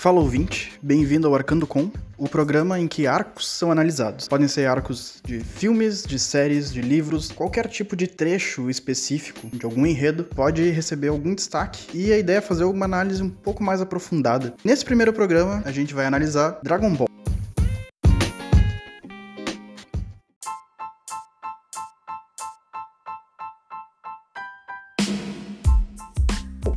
Fala ouvinte, bem-vindo ao Arcando Com, o programa em que arcos são analisados. Podem ser arcos de filmes, de séries, de livros, qualquer tipo de trecho específico de algum enredo pode receber algum destaque e a ideia é fazer uma análise um pouco mais aprofundada. Nesse primeiro programa, a gente vai analisar Dragon Ball.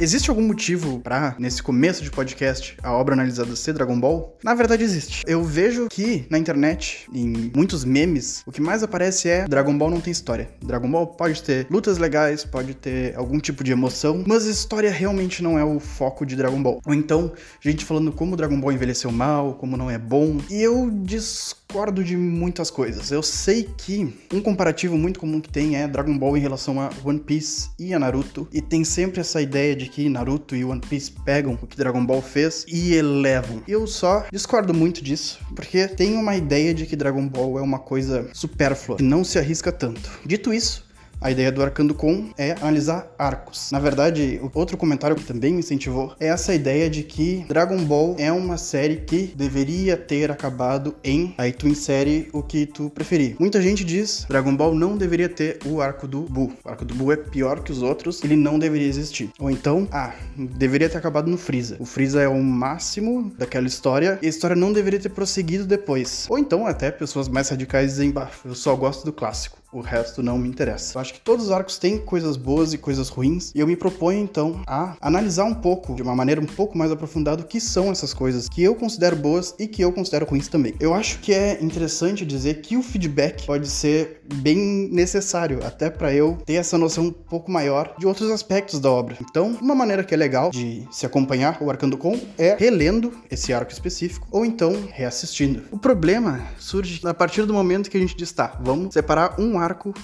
Existe algum motivo para, nesse começo de podcast, a obra analisada ser Dragon Ball? Na verdade, existe. Eu vejo que na internet, em muitos memes, o que mais aparece é Dragon Ball não tem história. Dragon Ball pode ter lutas legais, pode ter algum tipo de emoção, mas história realmente não é o foco de Dragon Ball. Ou então, gente falando como Dragon Ball envelheceu mal, como não é bom. E eu discordo de muitas coisas. Eu sei que um comparativo muito comum que tem é Dragon Ball em relação a One Piece e a Naruto, e tem sempre essa ideia de que Naruto e One Piece pegam o que Dragon Ball fez e elevam. Eu só discordo muito disso, porque tem uma ideia de que Dragon Ball é uma coisa supérflua, que não se arrisca tanto. Dito isso, a ideia do Arcando Com é analisar arcos. Na verdade, outro comentário que também me incentivou é essa ideia de que Dragon Ball é uma série que deveria ter acabado em. Aí tu insere o que tu preferir. Muita gente diz Dragon Ball não deveria ter o arco do Buu. O arco do Buu é pior que os outros, ele não deveria existir. Ou então, ah, deveria ter acabado no Freeza. O Freeza é o máximo daquela história e a história não deveria ter prosseguido depois. Ou então, até pessoas mais radicais dizem, bah, eu só gosto do clássico o resto não me interessa. Eu acho que todos os arcos têm coisas boas e coisas ruins, e eu me proponho então a analisar um pouco, de uma maneira um pouco mais aprofundada, o que são essas coisas que eu considero boas e que eu considero ruins também. Eu acho que é interessante dizer que o feedback pode ser bem necessário, até para eu ter essa noção um pouco maior de outros aspectos da obra. Então, uma maneira que é legal de se acompanhar o Arcando Com é relendo esse arco específico ou então reassistindo. O problema surge a partir do momento que a gente diz, tá, vamos separar um arco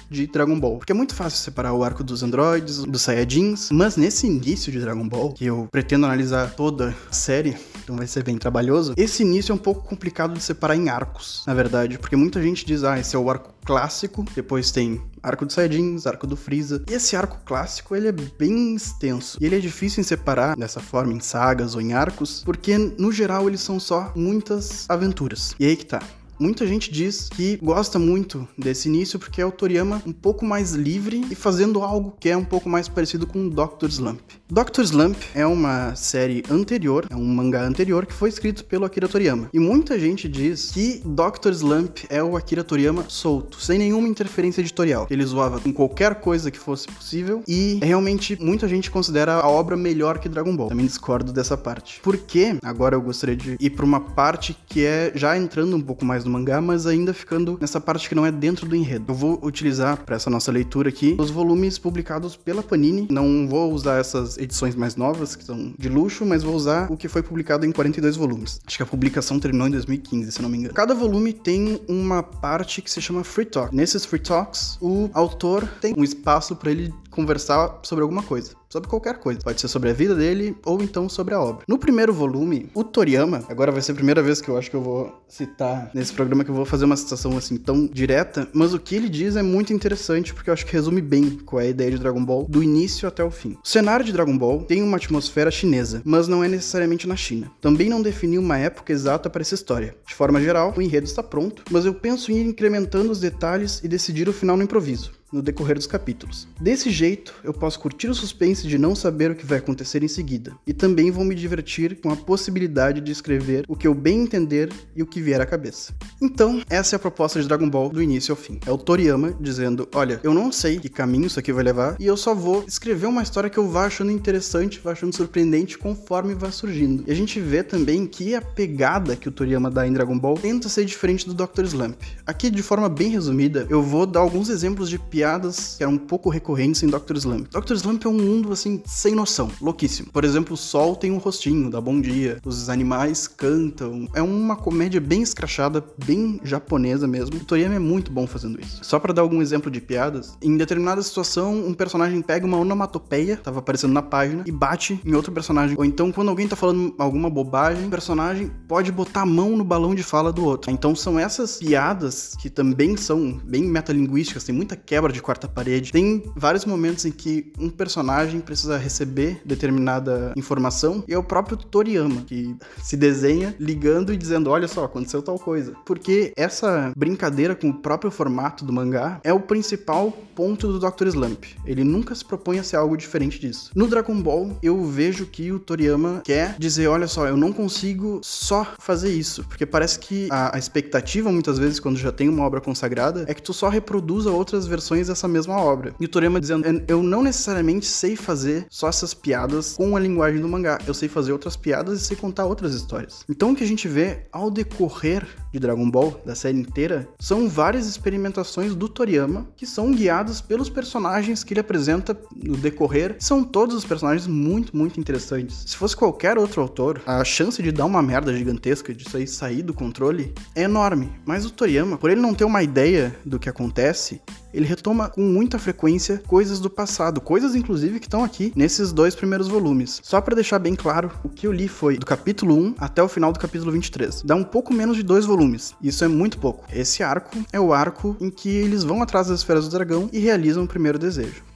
de Dragon Ball. Porque é muito fácil separar o arco dos androides, dos Saiyajins, mas nesse início de Dragon Ball, que eu pretendo analisar toda a série, então vai ser bem trabalhoso, esse início é um pouco complicado de separar em arcos, na verdade, porque muita gente diz, ah, esse é o arco clássico, depois tem arco dos Saiyajins, arco do Freeza. E esse arco clássico, ele é bem extenso. E ele é difícil em separar dessa forma em sagas ou em arcos, porque no geral eles são só muitas aventuras. E aí que tá. Muita gente diz que gosta muito desse início porque é o Toriyama um pouco mais livre e fazendo algo que é um pouco mais parecido com Doctor Slump. Doctor Slump é uma série anterior, é um mangá anterior que foi escrito pelo Akira Toriyama. E muita gente diz que Doctor Slump é o Akira Toriyama solto, sem nenhuma interferência editorial. Ele zoava com qualquer coisa que fosse possível e realmente muita gente considera a obra melhor que Dragon Ball. Também discordo dessa parte. Porque agora eu gostaria de ir para uma parte que é já entrando um pouco mais do mangá, mas ainda ficando nessa parte que não é dentro do enredo. Eu vou utilizar para essa nossa leitura aqui os volumes publicados pela Panini. Não vou usar essas edições mais novas, que são de luxo, mas vou usar o que foi publicado em 42 volumes. Acho que a publicação terminou em 2015, se não me engano. Cada volume tem uma parte que se chama Free Talk. Nesses Free Talks, o autor tem um espaço para ele conversar sobre alguma coisa sobre qualquer coisa. Pode ser sobre a vida dele ou então sobre a obra. No primeiro volume, o Toriyama, agora vai ser a primeira vez que eu acho que eu vou citar nesse programa que eu vou fazer uma citação assim tão direta, mas o que ele diz é muito interessante porque eu acho que resume bem qual é a ideia de Dragon Ball do início até o fim. O cenário de Dragon Ball tem uma atmosfera chinesa, mas não é necessariamente na China. Também não definiu uma época exata para essa história. De forma geral, o enredo está pronto, mas eu penso em ir incrementando os detalhes e decidir o final no improviso no decorrer dos capítulos. Desse jeito, eu posso curtir o suspense de não saber o que vai acontecer em seguida, e também vou me divertir com a possibilidade de escrever o que eu bem entender e o que vier à cabeça. Então, essa é a proposta de Dragon Ball do início ao fim. É o Toriyama dizendo: Olha, eu não sei que caminho isso aqui vai levar, e eu só vou escrever uma história que eu vá achando interessante, vá achando surpreendente conforme vai surgindo. E a gente vê também que a pegada que o Toriyama dá em Dragon Ball tenta ser diferente do Dr. Slump. Aqui, de forma bem resumida, eu vou dar alguns exemplos de piadas que eram um pouco recorrentes em Dr. Slump. Dr. Slump é um mundo, assim, sem noção, louquíssimo. Por exemplo, o sol tem um rostinho, dá bom dia, os animais cantam. É uma comédia bem escrachada, bem japonesa mesmo. O Toriyama é muito bom fazendo isso. Só para dar algum exemplo de piadas, em determinada situação, um personagem pega uma onomatopeia, tava aparecendo na página, e bate em outro personagem. Ou então, quando alguém tá falando alguma bobagem, o personagem pode botar a mão no balão de fala do outro. Então, são essas piadas que também são bem metalinguísticas, tem muita quebra quebra de quarta parede. Tem vários momentos em que um personagem precisa receber determinada informação e é o próprio Toriyama que se desenha ligando e dizendo: olha só, aconteceu tal coisa. Porque essa brincadeira com o próprio formato do mangá é o principal ponto do Dr. Slump. Ele nunca se propõe a ser algo diferente disso. No Dragon Ball, eu vejo que o Toriyama quer dizer: olha só, eu não consigo só fazer isso. Porque parece que a, a expectativa, muitas vezes, quando já tem uma obra consagrada, é que tu só reproduza outras versões dessa mesma obra. E o Toriyama dizendo: eu não necessariamente sei fazer só essas piadas com a linguagem do mangá. Eu sei fazer outras piadas e sei contar outras histórias. Então o que a gente vê ao decorrer de Dragon Ball, da série inteira, são várias experimentações do Toriyama que são guiadas pelos personagens que ele apresenta no decorrer. São todos os personagens muito, muito interessantes. Se fosse qualquer outro autor, a chance de dar uma merda gigantesca, disso aí sair do controle, é enorme. Mas o Toriyama, por ele não ter uma ideia do que acontece, ele retoma com muita frequência coisas do passado, coisas inclusive que estão aqui nesses dois primeiros volumes. Só para deixar bem claro, o que eu li foi do capítulo 1 até o final do capítulo 23. Dá um pouco menos de dois volumes. Isso é muito pouco. Esse arco é o arco em que eles vão atrás das esferas do dragão e realizam o primeiro desejo.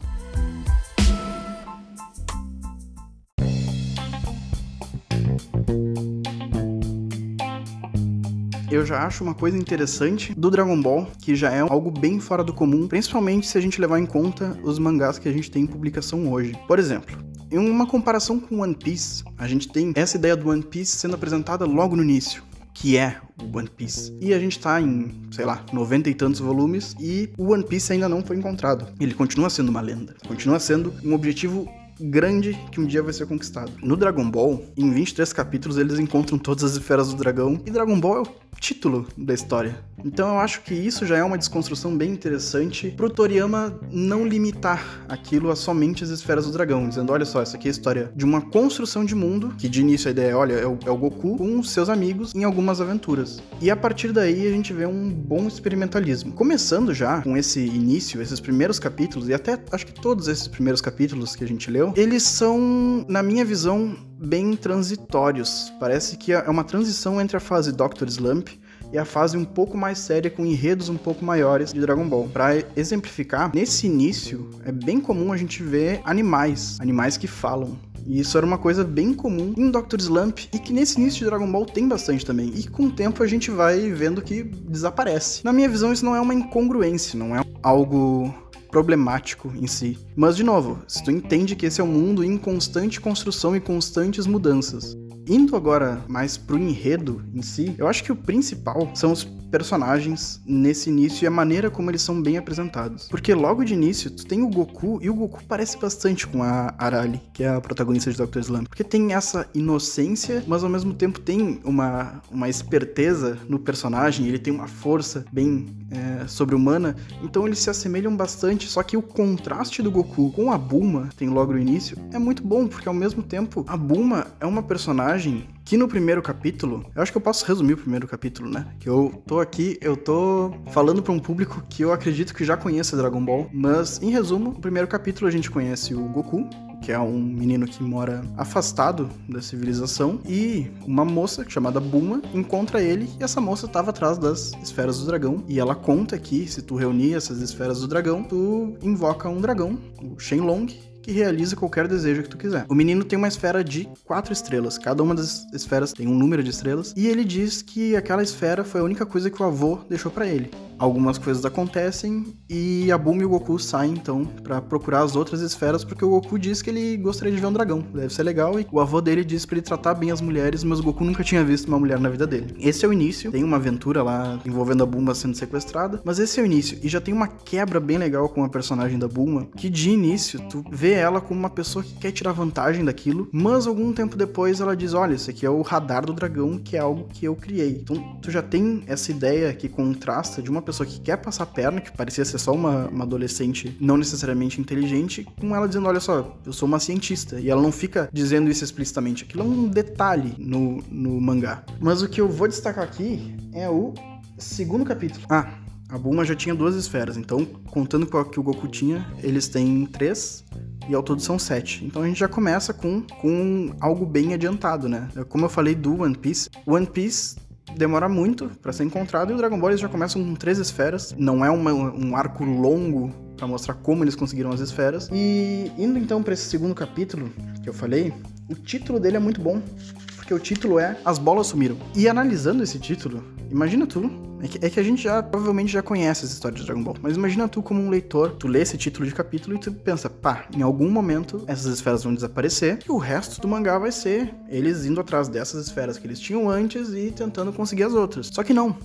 Eu já acho uma coisa interessante do Dragon Ball, que já é algo bem fora do comum, principalmente se a gente levar em conta os mangás que a gente tem em publicação hoje. Por exemplo, em uma comparação com One Piece, a gente tem essa ideia do One Piece sendo apresentada logo no início que é o One Piece. E a gente tá em, sei lá, 90 e tantos volumes e o One Piece ainda não foi encontrado. Ele continua sendo uma lenda, continua sendo um objetivo grande que um dia vai ser conquistado. No Dragon Ball, em 23 capítulos, eles encontram todas as esferas do dragão, e Dragon Ball é o título da história. Então eu acho que isso já é uma desconstrução bem interessante pro Toriyama não limitar aquilo a somente as esferas do dragão, dizendo, olha só, essa aqui é a história de uma construção de mundo, que de início a ideia é, olha, é o, é o Goku com seus amigos em algumas aventuras. E a partir daí a gente vê um bom experimentalismo. Começando já com esse início, esses primeiros capítulos, e até acho que todos esses primeiros capítulos que a gente leu, eles são, na minha visão, bem transitórios. Parece que é uma transição entre a fase Dr. Slump e a fase um pouco mais séria com enredos um pouco maiores de Dragon Ball. Para exemplificar, nesse início é bem comum a gente ver animais, animais que falam. E isso era uma coisa bem comum em Dr. Slump e que nesse início de Dragon Ball tem bastante também. E com o tempo a gente vai vendo que desaparece. Na minha visão, isso não é uma incongruência, não é algo problemático em si. Mas, de novo, se tu entende que esse é um mundo em constante construção e constantes mudanças. Indo agora mais pro enredo em si, eu acho que o principal são os personagens nesse início e a maneira como eles são bem apresentados. Porque logo de início, tu tem o Goku, e o Goku parece bastante com a Arali, que é a protagonista de Dr. Slump. Porque tem essa inocência, mas ao mesmo tempo tem uma, uma esperteza no personagem, ele tem uma força bem é, sobre-humana, então eles se assemelham bastante, só que o contraste do Goku com a Bulma, tem logo no início, é muito bom, porque ao mesmo tempo, a Bulma é uma personagem que no primeiro capítulo, eu acho que eu posso resumir o primeiro capítulo, né? Que eu tô aqui, eu tô falando para um público que eu acredito que já conheça Dragon Ball, mas em resumo, no primeiro capítulo a gente conhece o Goku, que é um menino que mora afastado da civilização, e uma moça chamada Buma encontra ele e essa moça estava atrás das esferas do dragão. E ela conta que se tu reunir essas esferas do dragão, tu invoca um dragão, o Shenlong, que realiza qualquer desejo que tu quiser. O menino tem uma esfera de quatro estrelas, cada uma das esferas tem um número de estrelas, e ele diz que aquela esfera foi a única coisa que o avô deixou para ele algumas coisas acontecem e a Bulma e o Goku saem então para procurar as outras esferas porque o Goku diz que ele gostaria de ver um dragão, deve ser legal e o avô dele diz para ele tratar bem as mulheres, mas o Goku nunca tinha visto uma mulher na vida dele. Esse é o início, tem uma aventura lá envolvendo a Bulma sendo sequestrada, mas esse é o início e já tem uma quebra bem legal com a personagem da Bulma, que de início tu vê ela como uma pessoa que quer tirar vantagem daquilo, mas algum tempo depois ela diz: "Olha, esse aqui é o radar do dragão, que é algo que eu criei". Então tu já tem essa ideia que contrasta de uma pessoa que quer passar perna, que parecia ser só uma, uma adolescente não necessariamente inteligente, com ela dizendo: Olha só, eu sou uma cientista. E ela não fica dizendo isso explicitamente. Aquilo é um detalhe no, no mangá. Mas o que eu vou destacar aqui é o segundo capítulo. Ah, a Bulma já tinha duas esferas, então, contando com a que o Goku tinha, eles têm três e ao todo são sete. Então a gente já começa com, com algo bem adiantado, né? Como eu falei do One Piece, One Piece demora muito para ser encontrado e o Dragon Ball já começa com três esferas. Não é uma, um arco longo para mostrar como eles conseguiram as esferas. E indo então para esse segundo capítulo que eu falei, o título dele é muito bom, porque o título é As Bolas Sumiram. E analisando esse título, imagina tu é que, é que, a gente já provavelmente já conhece essa história de Dragon Ball. Mas imagina tu como um leitor, tu lê esse título de capítulo e tu pensa, pá, em algum momento essas esferas vão desaparecer e o resto do mangá vai ser eles indo atrás dessas esferas que eles tinham antes e tentando conseguir as outras. Só que não.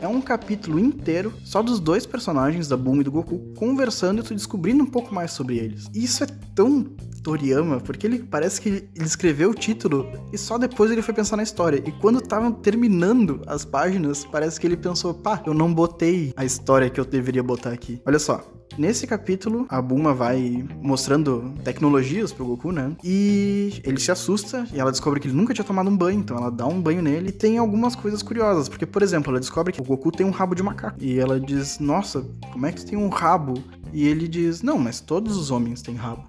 É um capítulo inteiro só dos dois personagens da Bulma e do Goku conversando e tu descobrindo um pouco mais sobre eles. E isso é tão Toriyama, porque ele parece que ele escreveu o título e só depois ele foi pensar na história. E quando estavam terminando as páginas, parece que ele pensou, pá, eu não botei a história que eu deveria botar aqui. Olha só, Nesse capítulo, a Bulma vai mostrando tecnologias pro Goku, né? E ele se assusta e ela descobre que ele nunca tinha tomado um banho, então ela dá um banho nele. E tem algumas coisas curiosas, porque, por exemplo, ela descobre que o Goku tem um rabo de macaco. E ela diz: Nossa, como é que você tem um rabo? E ele diz: Não, mas todos os homens têm rabo.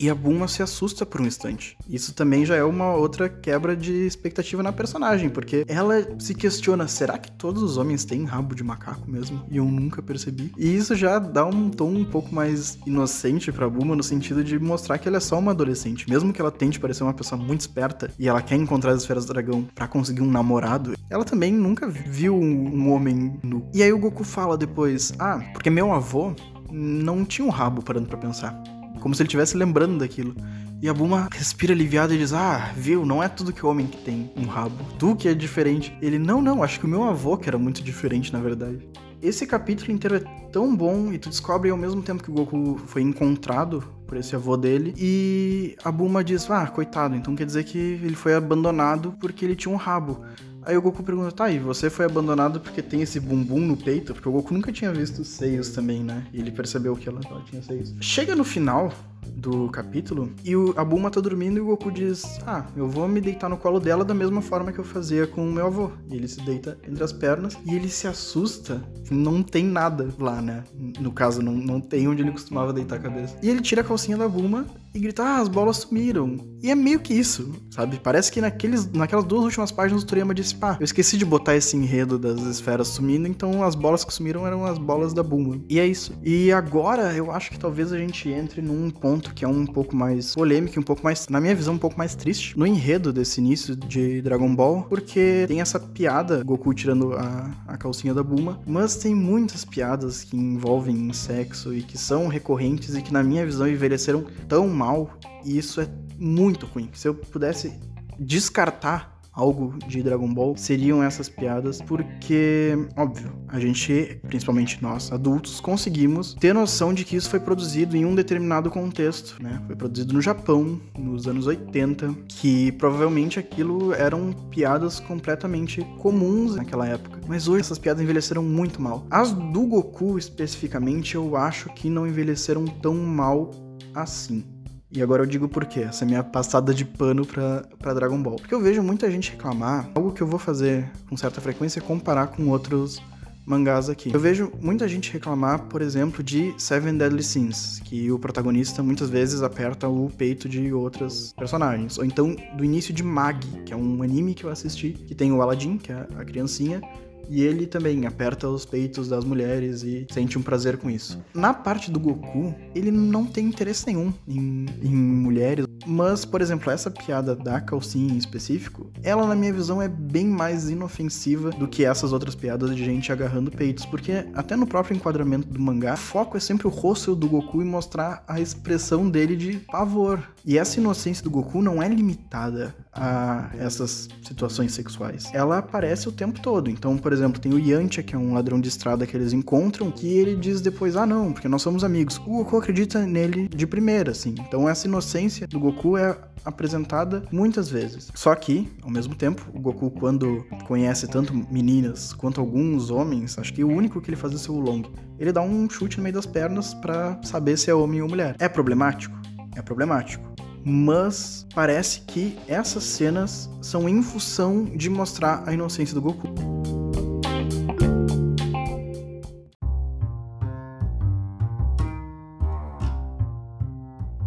E a Bulma se assusta por um instante. Isso também já é uma outra quebra de expectativa na personagem, porque ela se questiona: será que todos os homens têm rabo de macaco mesmo? E eu nunca percebi. E isso já dá um tom um pouco mais inocente pra Bulma, no sentido de mostrar que ela é só uma adolescente. Mesmo que ela tente parecer uma pessoa muito esperta e ela quer encontrar as esferas do dragão para conseguir um namorado, ela também nunca viu um homem nu. E aí o Goku fala depois: ah, porque meu avô não tinha um rabo parando para pensar. Como se ele estivesse lembrando daquilo. E a Buma respira aliviada e diz: Ah, viu, não é tudo que homem que tem um rabo. Tu que é diferente. Ele, não, não, acho que o meu avô que era muito diferente, na verdade. Esse capítulo inteiro é tão bom e tu descobre ao mesmo tempo que o Goku foi encontrado por esse avô dele e a Buma diz: Ah, coitado, então quer dizer que ele foi abandonado porque ele tinha um rabo. Aí o Goku pergunta, tá, e você foi abandonado porque tem esse bumbum no peito? Porque o Goku nunca tinha visto seios também, né? E ele percebeu que ela, ela tinha seios. Chega no final do capítulo e o, a Bulma tá dormindo e o Goku diz: Ah, eu vou me deitar no colo dela da mesma forma que eu fazia com o meu avô. E ele se deita entre as pernas e ele se assusta. Não tem nada lá, né? No caso, não, não tem onde ele costumava deitar a cabeça. E ele tira a calcinha da Bulma e grita: Ah, as bolas sumiram. E é meio que isso, sabe? Parece que naqueles, naquelas duas últimas páginas o Toriyama disse: Pá, eu esqueci de botar esse enredo das esferas sumindo, então as bolas que sumiram eram as bolas da Bulma. E é isso. E agora eu acho que talvez a gente entre num ponto que é um pouco mais polêmico, um pouco mais, na minha visão, um pouco mais triste no enredo desse início de Dragon Ball, porque tem essa piada, Goku tirando a, a calcinha da Bulma, mas tem muitas piadas que envolvem sexo e que são recorrentes e que, na minha visão, envelheceram tão mal, e isso é muito ruim. Se eu pudesse descartar algo de Dragon Ball seriam essas piadas, porque, óbvio, a gente, principalmente nós adultos, conseguimos ter noção de que isso foi produzido em um determinado contexto, né? Foi produzido no Japão, nos anos 80, que provavelmente aquilo eram piadas completamente comuns naquela época. Mas hoje essas piadas envelheceram muito mal. As do Goku, especificamente, eu acho que não envelheceram tão mal assim. E agora eu digo por quê, essa é minha passada de pano pra, pra Dragon Ball. Porque eu vejo muita gente reclamar, algo que eu vou fazer com certa frequência é comparar com outros mangás aqui. Eu vejo muita gente reclamar, por exemplo, de Seven Deadly Sins, que o protagonista muitas vezes aperta o peito de outras personagens. Ou então do início de Mag, que é um anime que eu assisti, que tem o Aladdin, que é a criancinha, e ele também aperta os peitos das mulheres e sente um prazer com isso. Na parte do Goku, ele não tem interesse nenhum em, em mulheres. Mas, por exemplo, essa piada da calcinha em específico, ela, na minha visão, é bem mais inofensiva do que essas outras piadas de gente agarrando peitos. Porque até no próprio enquadramento do mangá, o foco é sempre o rosto do Goku e mostrar a expressão dele de pavor. E essa inocência do Goku não é limitada a essas situações sexuais. Ela aparece o tempo todo. Então, por exemplo, tem o Yantia, que é um ladrão de estrada que eles encontram, que ele diz depois: ah, não, porque nós somos amigos. O Goku acredita nele de primeira, assim. Então, essa inocência do Goku é apresentada muitas vezes. Só que, ao mesmo tempo, o Goku, quando conhece tanto meninas quanto alguns homens, acho que o único que ele faz é o Long. Ele dá um chute no meio das pernas para saber se é homem ou mulher. É problemático? É problemático mas parece que essas cenas são em função de mostrar a inocência do Goku.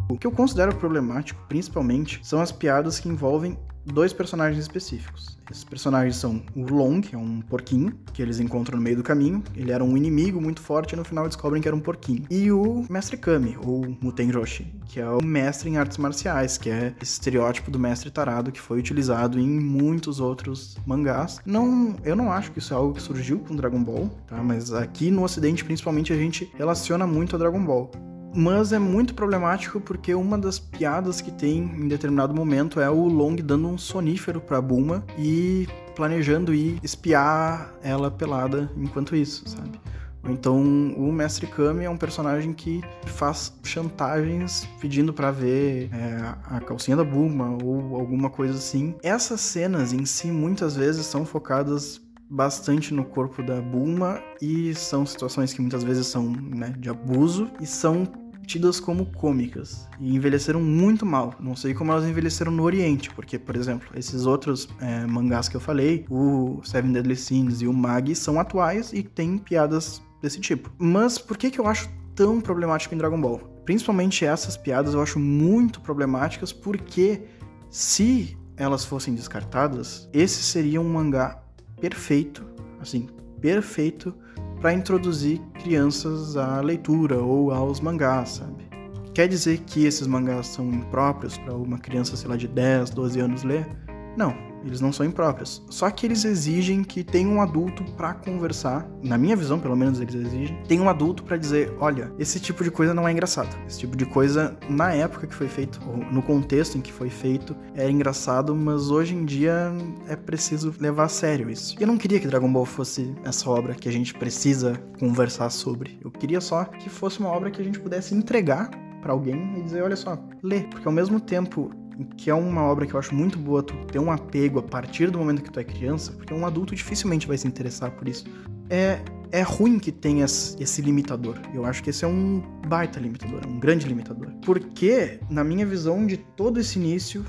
O que eu considero problemático, principalmente, são as piadas que envolvem dois personagens específicos. Esses personagens são o Long, que é um porquinho, que eles encontram no meio do caminho. Ele era um inimigo muito forte e no final descobrem que era um porquinho. E o Mestre Kami, ou Muten Roshi, que é o mestre em artes marciais, que é esse estereótipo do mestre tarado que foi utilizado em muitos outros mangás. Não, eu não acho que isso é algo que surgiu com Dragon Ball, tá? Mas aqui no ocidente, principalmente, a gente relaciona muito a Dragon Ball. Mas é muito problemático porque uma das piadas que tem em determinado momento é o Long dando um sonífero pra Bulma e planejando ir espiar ela pelada enquanto isso, sabe? Então o Mestre Kami é um personagem que faz chantagens pedindo para ver é, a calcinha da Bulma ou alguma coisa assim. Essas cenas em si muitas vezes são focadas bastante no corpo da Bulma e são situações que muitas vezes são né, de abuso e são tidas como cômicas e envelheceram muito mal. Não sei como elas envelheceram no Oriente, porque, por exemplo, esses outros é, mangás que eu falei, o Seven Deadly Sins e o Mag, são atuais e têm piadas desse tipo. Mas por que, que eu acho tão problemático em Dragon Ball? Principalmente essas piadas eu acho muito problemáticas porque se elas fossem descartadas, esse seria um mangá perfeito, assim, perfeito para introduzir crianças à leitura ou aos mangás, sabe? Quer dizer que esses mangás são impróprios para uma criança, sei lá, de 10, 12 anos ler? Não, eles não são impróprios. Só que eles exigem que tenha um adulto para conversar, na minha visão, pelo menos eles exigem, tem um adulto para dizer, olha, esse tipo de coisa não é engraçado. Esse tipo de coisa na época que foi feito, ou no contexto em que foi feito, é engraçado, mas hoje em dia é preciso levar a sério isso. Eu não queria que Dragon Ball fosse essa obra que a gente precisa conversar sobre. Eu queria só que fosse uma obra que a gente pudesse entregar para alguém e dizer, olha só, lê, porque ao mesmo tempo que é uma obra que eu acho muito boa tu ter um apego a partir do momento que tu é criança, porque um adulto dificilmente vai se interessar por isso. É, é ruim que tenha esse limitador. Eu acho que esse é um baita limitador, um grande limitador. Porque, na minha visão de todo esse início,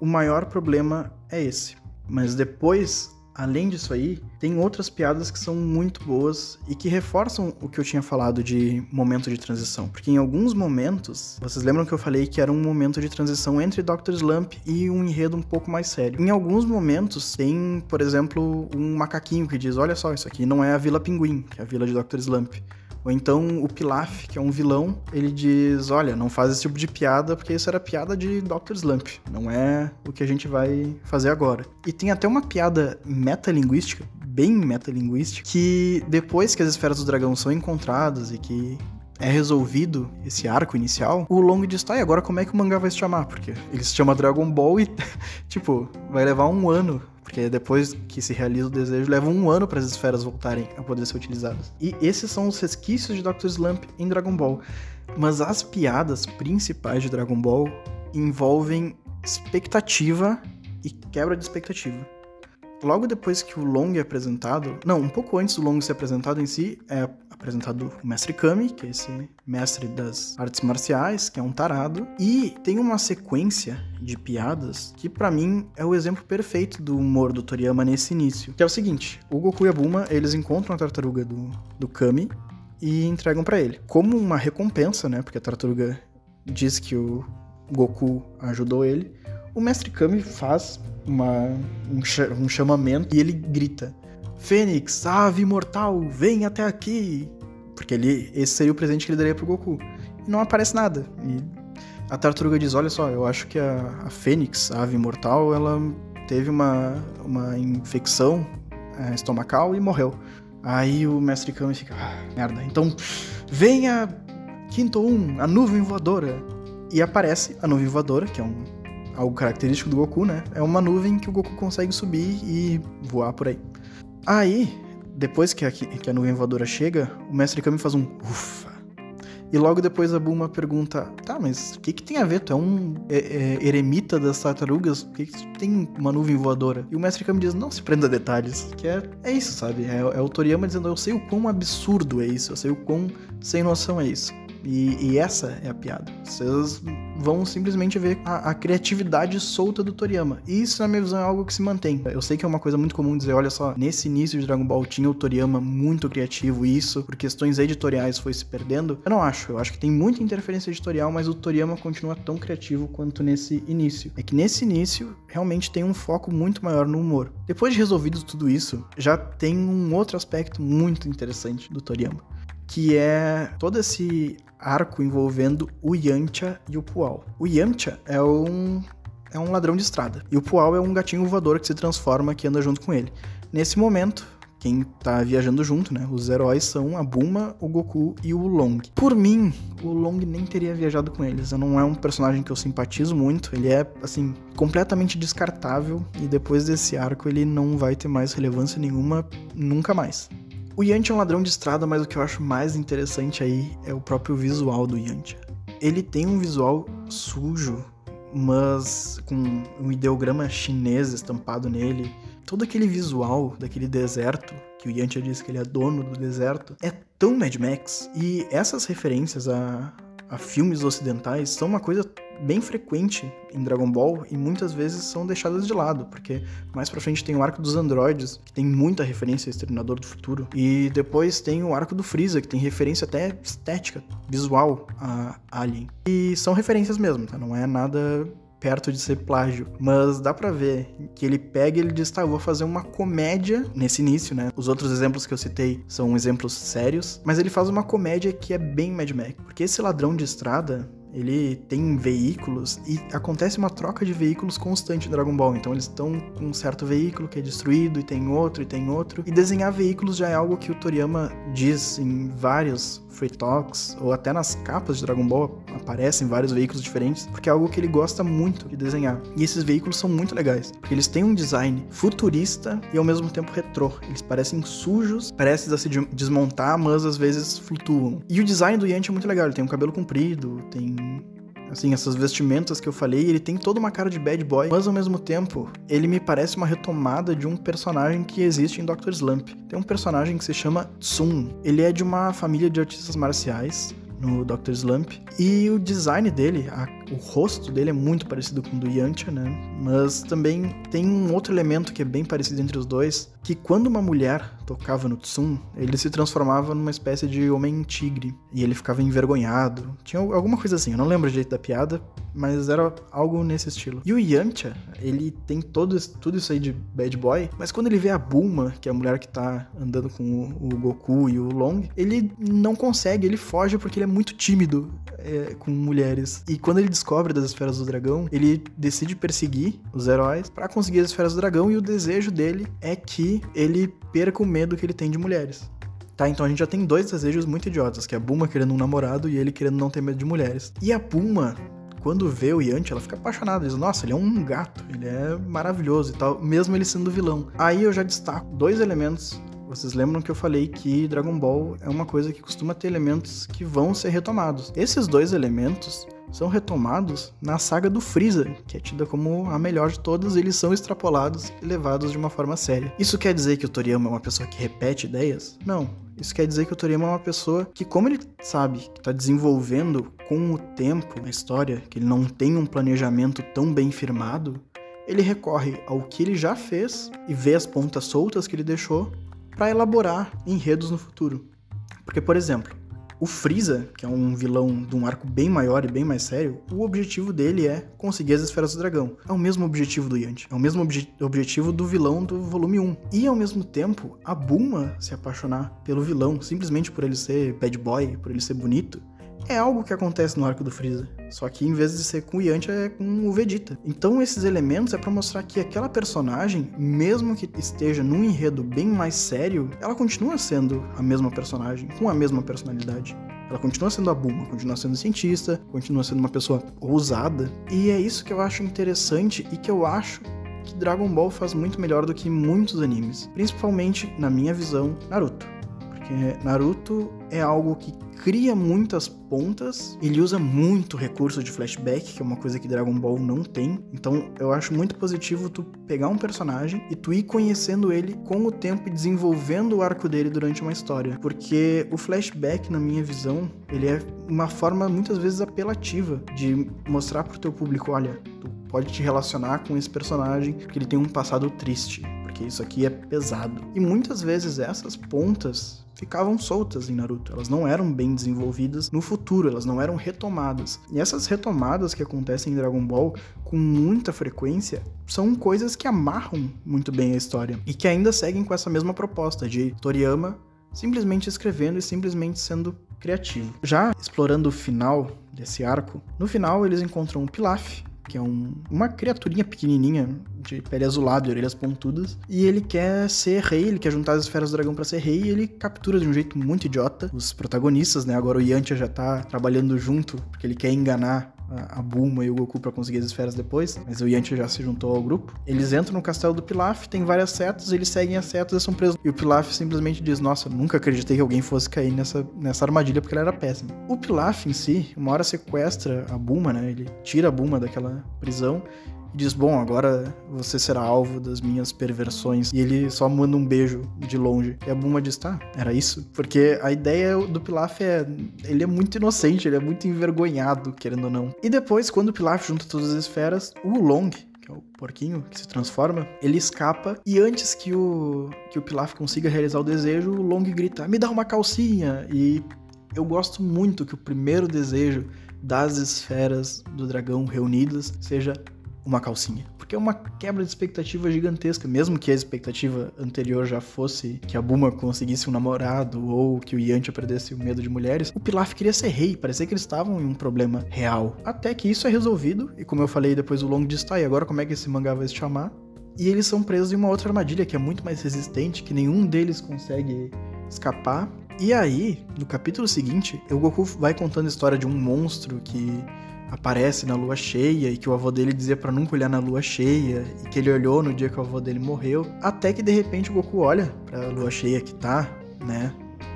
o maior problema é esse. Mas depois além disso aí, tem outras piadas que são muito boas e que reforçam o que eu tinha falado de momento de transição. Porque em alguns momentos, vocês lembram que eu falei que era um momento de transição entre Dr. Slump e um enredo um pouco mais sério. Em alguns momentos, tem, por exemplo, um macaquinho que diz: Olha só, isso aqui não é a Vila Pinguim, que é a vila de Dr. Slump. Ou então o Pilaf, que é um vilão, ele diz: Olha, não faz esse tipo de piada porque isso era piada de Dr. Slump, não é o que a gente vai fazer agora. E tem até uma piada metalinguística, bem metalinguística, que depois que as esferas do dragão são encontradas e que é resolvido esse arco inicial, o Long diz, tá, e agora como é que o mangá vai se chamar? Porque ele se chama Dragon Ball e, tipo, vai levar um ano porque depois que se realiza o desejo, leva um ano para as esferas voltarem a poder ser utilizadas. E esses são os resquícios de Dr. Slump em Dragon Ball. Mas as piadas principais de Dragon Ball envolvem expectativa e quebra de expectativa. Logo depois que o Long é apresentado, não, um pouco antes do Long ser apresentado em si, é apresentado o Mestre Kami, que é esse mestre das artes marciais, que é um tarado, e tem uma sequência de piadas que para mim é o exemplo perfeito do humor do Toriyama nesse início, que é o seguinte, o Goku e a Bulma, eles encontram a tartaruga do, do Kami e entregam para ele. Como uma recompensa, né, porque a tartaruga diz que o Goku ajudou ele, o Mestre Kami faz uma, um, um chamamento e ele grita Fênix, ave imortal, vem até aqui. Porque ele, esse seria o presente que ele daria pro Goku. E não aparece nada. E a tartaruga diz: Olha só, eu acho que a, a Fênix, a ave imortal, ela teve uma, uma infecção é, estomacal e morreu. Aí o mestre Kami fica: ah, merda. Então, venha Quinto 1, a nuvem voadora. E aparece a nuvem voadora, que é um, algo característico do Goku, né? É uma nuvem que o Goku consegue subir e voar por aí. Aí, depois que a, que a nuvem voadora chega, o mestre Kami faz um ufa. E logo depois a Bulma pergunta: Tá, mas o que, que tem a ver? Tu é um é, é, eremita das tartarugas? Por que, que tem uma nuvem voadora? E o mestre Kami diz: Não se prenda a detalhes. Que é, é isso, sabe? É, é o Toriyama dizendo: Eu sei o quão absurdo é isso, eu sei o quão sem noção é isso. E, e essa é a piada. Vocês vão simplesmente ver a, a, criatividade solta do Toriyama. E isso, na minha visão, é algo que se mantém. Eu sei que é uma coisa muito comum dizer, olha só, nesse início de Dragon Ball tinha o Toriyama muito criativo, e isso, por questões editoriais, foi se perdendo. Eu não acho. Eu acho que tem muita interferência editorial, mas o Toriyama continua tão criativo quanto nesse início. É que nesse início, realmente tem um foco muito maior no humor. Depois de resolvido tudo isso, já tem um outro aspecto muito interessante do Toriyama que é todo esse arco envolvendo o Yantia e o Pual. O Yantia é um é um ladrão de estrada e o Pual é um gatinho voador que se transforma que anda junto com ele. Nesse momento, quem tá viajando junto, né? Os heróis são a Buma, o Goku e o Long. Por mim, o Long nem teria viajado com eles. Não é um personagem que eu simpatizo muito. Ele é, assim, completamente descartável. E depois desse arco, ele não vai ter mais relevância nenhuma nunca mais. O Yantia é um ladrão de estrada, mas o que eu acho mais interessante aí é o próprio visual do Yantia. Ele tem um visual sujo, mas com um ideograma chinês estampado nele. Todo aquele visual daquele deserto, que o Yantia diz que ele é dono do deserto, é tão Mad Max. E essas referências a, a filmes ocidentais são uma coisa bem frequente em Dragon Ball e muitas vezes são deixadas de lado, porque mais pra frente tem o arco dos androides, que tem muita referência a Exterminador do Futuro, e depois tem o arco do Freeza, que tem referência até estética, visual a Alien. E são referências mesmo, tá? Não é nada perto de ser plágio, mas dá para ver que ele pega e ele diz, tá, eu vou fazer uma comédia nesse início, né? Os outros exemplos que eu citei são exemplos sérios, mas ele faz uma comédia que é bem Mad Max, porque esse ladrão de estrada, ele tem veículos e acontece uma troca de veículos constante em Dragon Ball. Então eles estão com um certo veículo que é destruído e tem outro e tem outro. E desenhar veículos já é algo que o Toriyama diz em vários Free Talks, ou até nas capas de Dragon Ball aparecem vários veículos diferentes, porque é algo que ele gosta muito de desenhar. E esses veículos são muito legais, porque eles têm um design futurista e ao mesmo tempo retrô. Eles parecem sujos, prestes a se desmontar, mas às vezes flutuam. E o design do Yanti é muito legal, ele tem um cabelo comprido, tem assim, essas vestimentas que eu falei, ele tem toda uma cara de bad boy, mas ao mesmo tempo, ele me parece uma retomada de um personagem que existe em Dr. Slump. Tem um personagem que se chama Tsun. Ele é de uma família de artistas marciais no Dr. Slump. E o design dele, a, o rosto dele é muito parecido com o do Yantia, né? Mas também tem um outro elemento que é bem parecido entre os dois, que quando uma mulher tocava no Tsun, ele se transformava numa espécie de homem-tigre. E ele ficava envergonhado. Tinha alguma coisa assim, eu não lembro o jeito da piada, mas era algo nesse estilo. E o Yantia, ele tem todo, tudo isso aí de bad boy, mas quando ele vê a Bulma, que é a mulher que tá andando com o, o Goku e o Long, ele não consegue, ele foge porque ele é muito tímido é, com mulheres. E quando ele descobre das esferas do dragão, ele decide perseguir os heróis para conseguir as esferas do dragão e o desejo dele é que ele perca o medo que ele tem de mulheres. Tá, então a gente já tem dois desejos muito idiotas, que é a Buma querendo um namorado e ele querendo não ter medo de mulheres. E a Buma, quando vê o Yanti, ela fica apaixonada. Diz, nossa, ele é um gato, ele é maravilhoso e tal, mesmo ele sendo vilão. Aí eu já destaco dois elementos vocês lembram que eu falei que Dragon Ball é uma coisa que costuma ter elementos que vão ser retomados. Esses dois elementos são retomados na saga do Freeza, que é tida como a melhor de todas, eles são extrapolados e levados de uma forma séria. Isso quer dizer que o Toriyama é uma pessoa que repete ideias? Não. Isso quer dizer que o Toriyama é uma pessoa que, como ele sabe que está desenvolvendo com o tempo a história, que ele não tem um planejamento tão bem firmado, ele recorre ao que ele já fez e vê as pontas soltas que ele deixou para elaborar enredos no futuro. Porque, por exemplo, o Freeza, que é um vilão de um arco bem maior e bem mais sério, o objetivo dele é conseguir as esferas do dragão. É o mesmo objetivo do Yanti, é o mesmo obje objetivo do vilão do volume 1. E ao mesmo tempo, a Bulma se apaixonar pelo vilão, simplesmente por ele ser bad boy, por ele ser bonito, é algo que acontece no arco do Freeza. Só que em vez de ser com o Yantia, é com o Vegeta. Então esses elementos é para mostrar que aquela personagem, mesmo que esteja num enredo bem mais sério, ela continua sendo a mesma personagem, com a mesma personalidade. Ela continua sendo a Bulma, continua sendo cientista, continua sendo uma pessoa ousada. E é isso que eu acho interessante e que eu acho que Dragon Ball faz muito melhor do que muitos animes. Principalmente, na minha visão, Naruto. Porque Naruto é algo que cria muitas pontas, ele usa muito recurso de flashback, que é uma coisa que Dragon Ball não tem. Então eu acho muito positivo tu pegar um personagem e tu ir conhecendo ele com o tempo e desenvolvendo o arco dele durante uma história. Porque o flashback, na minha visão, ele é uma forma muitas vezes apelativa de mostrar pro teu público, olha, tu pode te relacionar com esse personagem porque ele tem um passado triste, porque isso aqui é pesado. E muitas vezes essas pontas ficavam soltas em Naruto. Elas não eram bem desenvolvidas no futuro, elas não eram retomadas. E essas retomadas que acontecem em Dragon Ball com muita frequência são coisas que amarram muito bem a história e que ainda seguem com essa mesma proposta de Toriyama simplesmente escrevendo e simplesmente sendo criativo. Já explorando o final desse arco, no final eles encontram o Pilaf, que é um, uma criaturinha pequenininha de pele azulada e orelhas pontudas, e ele quer ser rei, ele quer juntar as esferas do dragão para ser rei, e ele captura de um jeito muito idiota os protagonistas, né? Agora o Yantia já tá trabalhando junto, porque ele quer enganar a Bulma e o Goku para conseguir as esferas depois, mas o Yantia já se juntou ao grupo. Eles entram no castelo do Pilaf, tem várias setas, eles seguem as setas e são presos. E o Pilaf simplesmente diz: Nossa, nunca acreditei que alguém fosse cair nessa, nessa armadilha porque ela era péssima. O Pilaf em si, uma hora sequestra a Bulma, né? Ele tira a Bulma daquela prisão diz: Bom, agora você será alvo das minhas perversões. E ele só manda um beijo de longe. E a Buma diz: Tá, era isso. Porque a ideia do Pilaf é. Ele é muito inocente, ele é muito envergonhado, querendo ou não. E depois, quando o Pilaf junta todas as esferas, o Long, que é o porquinho que se transforma, ele escapa e antes que o que o Pilaf consiga realizar o desejo, o Long grita: "Me dá uma calcinha!" E eu gosto muito que o primeiro desejo das esferas do dragão reunidas seja uma calcinha. Porque é uma quebra de expectativa gigantesca, mesmo que a expectativa anterior já fosse que a Buma conseguisse um namorado ou que o Yantia perdesse o medo de mulheres, o Pilaf queria ser rei, parecia que eles estavam em um problema real. Até que isso é resolvido, e como eu falei depois o Long diz, tá, e agora como é que esse mangá vai se chamar? E eles são presos em uma outra armadilha que é muito mais resistente, que nenhum deles consegue escapar. E aí, no capítulo seguinte, o Goku vai contando a história de um monstro que aparece na lua cheia e que o avô dele dizia para nunca olhar na lua cheia e que ele olhou no dia que o avô dele morreu, até que de repente o Goku olha para a lua cheia que tá, né,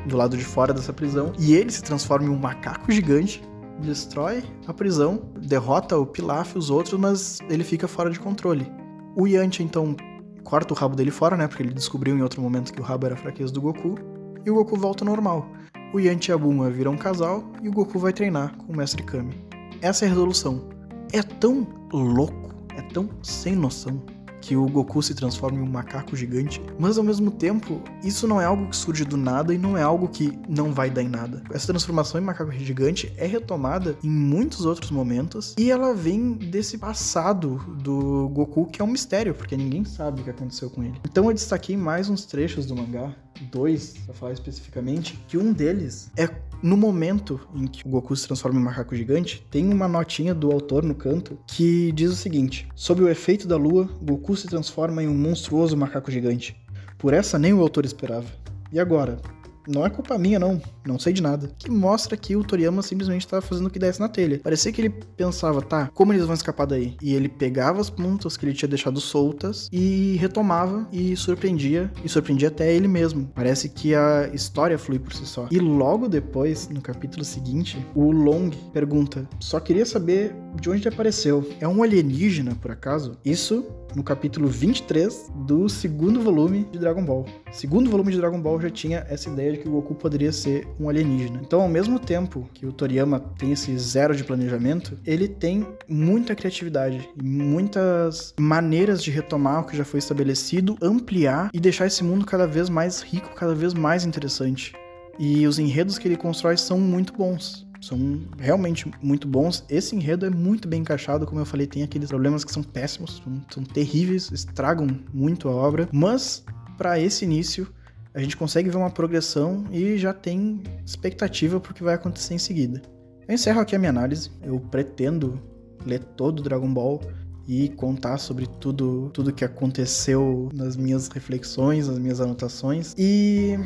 do lado de fora dessa prisão e ele se transforma em um macaco gigante, destrói a prisão, derrota o Pilaf e os outros, mas ele fica fora de controle. O Yantia então corta o rabo dele fora, né, porque ele descobriu em outro momento que o rabo era a fraqueza do Goku, e o Goku volta ao normal. O Yantia e a Bulma viram um casal e o Goku vai treinar com o Mestre Kami. Essa é resolução. É tão louco, é tão sem noção que o Goku se transforma em um macaco gigante, mas ao mesmo tempo, isso não é algo que surge do nada e não é algo que não vai dar em nada. Essa transformação em macaco gigante é retomada em muitos outros momentos e ela vem desse passado do Goku que é um mistério, porque ninguém sabe o que aconteceu com ele. Então eu destaquei mais uns trechos do mangá, dois, pra falar especificamente, que um deles é no momento em que o Goku se transforma em macaco gigante, tem uma notinha do autor no canto que diz o seguinte: Sob o efeito da lua, Goku se transforma em um monstruoso macaco gigante. Por essa nem o autor esperava. E agora? Não é culpa minha, não. Não sei de nada. Que mostra que o Toriyama simplesmente estava fazendo o que desse na telha. Parecia que ele pensava, tá, como eles vão escapar daí? E ele pegava as pontas que ele tinha deixado soltas e retomava e surpreendia. E surpreendia até ele mesmo. Parece que a história flui por si só. E logo depois, no capítulo seguinte, o Long pergunta: só queria saber de onde apareceu. É um alienígena, por acaso? Isso no capítulo 23 do segundo volume de Dragon Ball. Segundo volume de Dragon Ball já tinha essa ideia de que o Goku poderia ser um alienígena. Então, ao mesmo tempo que o Toriyama tem esse zero de planejamento, ele tem muita criatividade e muitas maneiras de retomar o que já foi estabelecido, ampliar e deixar esse mundo cada vez mais rico, cada vez mais interessante. E os enredos que ele constrói são muito bons são realmente muito bons. Esse enredo é muito bem encaixado, como eu falei, tem aqueles problemas que são péssimos, são, são terríveis, estragam muito a obra, mas para esse início a gente consegue ver uma progressão e já tem expectativa para o que vai acontecer em seguida. Eu encerro aqui a minha análise. Eu pretendo ler todo o Dragon Ball e contar sobre tudo tudo que aconteceu nas minhas reflexões, nas minhas anotações. E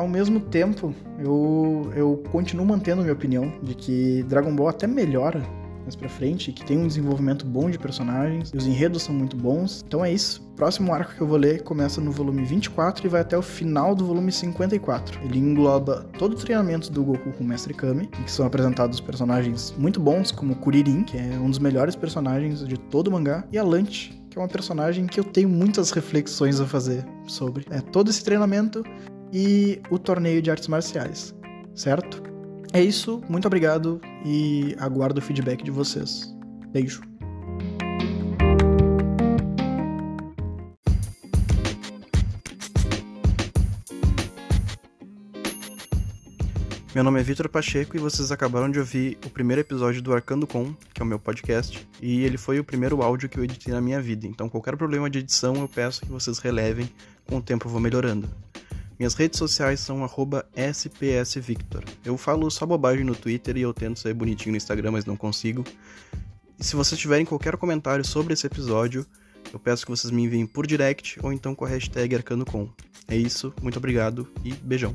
ao mesmo tempo, eu, eu continuo mantendo minha opinião de que Dragon Ball até melhora mais pra frente, que tem um desenvolvimento bom de personagens, e os enredos são muito bons. Então é isso. Próximo arco que eu vou ler começa no volume 24 e vai até o final do volume 54. Ele engloba todo o treinamento do Goku com o Mestre Kami, em que são apresentados personagens muito bons, como Kuririn, que é um dos melhores personagens de todo o mangá, e a Lante, que é uma personagem que eu tenho muitas reflexões a fazer sobre. É todo esse treinamento e o torneio de artes marciais, certo? É isso, muito obrigado e aguardo o feedback de vocês. Beijo. Meu nome é Vitor Pacheco e vocês acabaram de ouvir o primeiro episódio do Arcando Com, que é o meu podcast, e ele foi o primeiro áudio que eu editei na minha vida. Então, qualquer problema de edição, eu peço que vocês relevem, com o tempo eu vou melhorando. Minhas redes sociais são @spsvictor. Eu falo só bobagem no Twitter e eu tento ser bonitinho no Instagram, mas não consigo. E se vocês tiverem qualquer comentário sobre esse episódio, eu peço que vocês me enviem por direct ou então com a hashtag ArcandoCom. É isso, muito obrigado e beijão.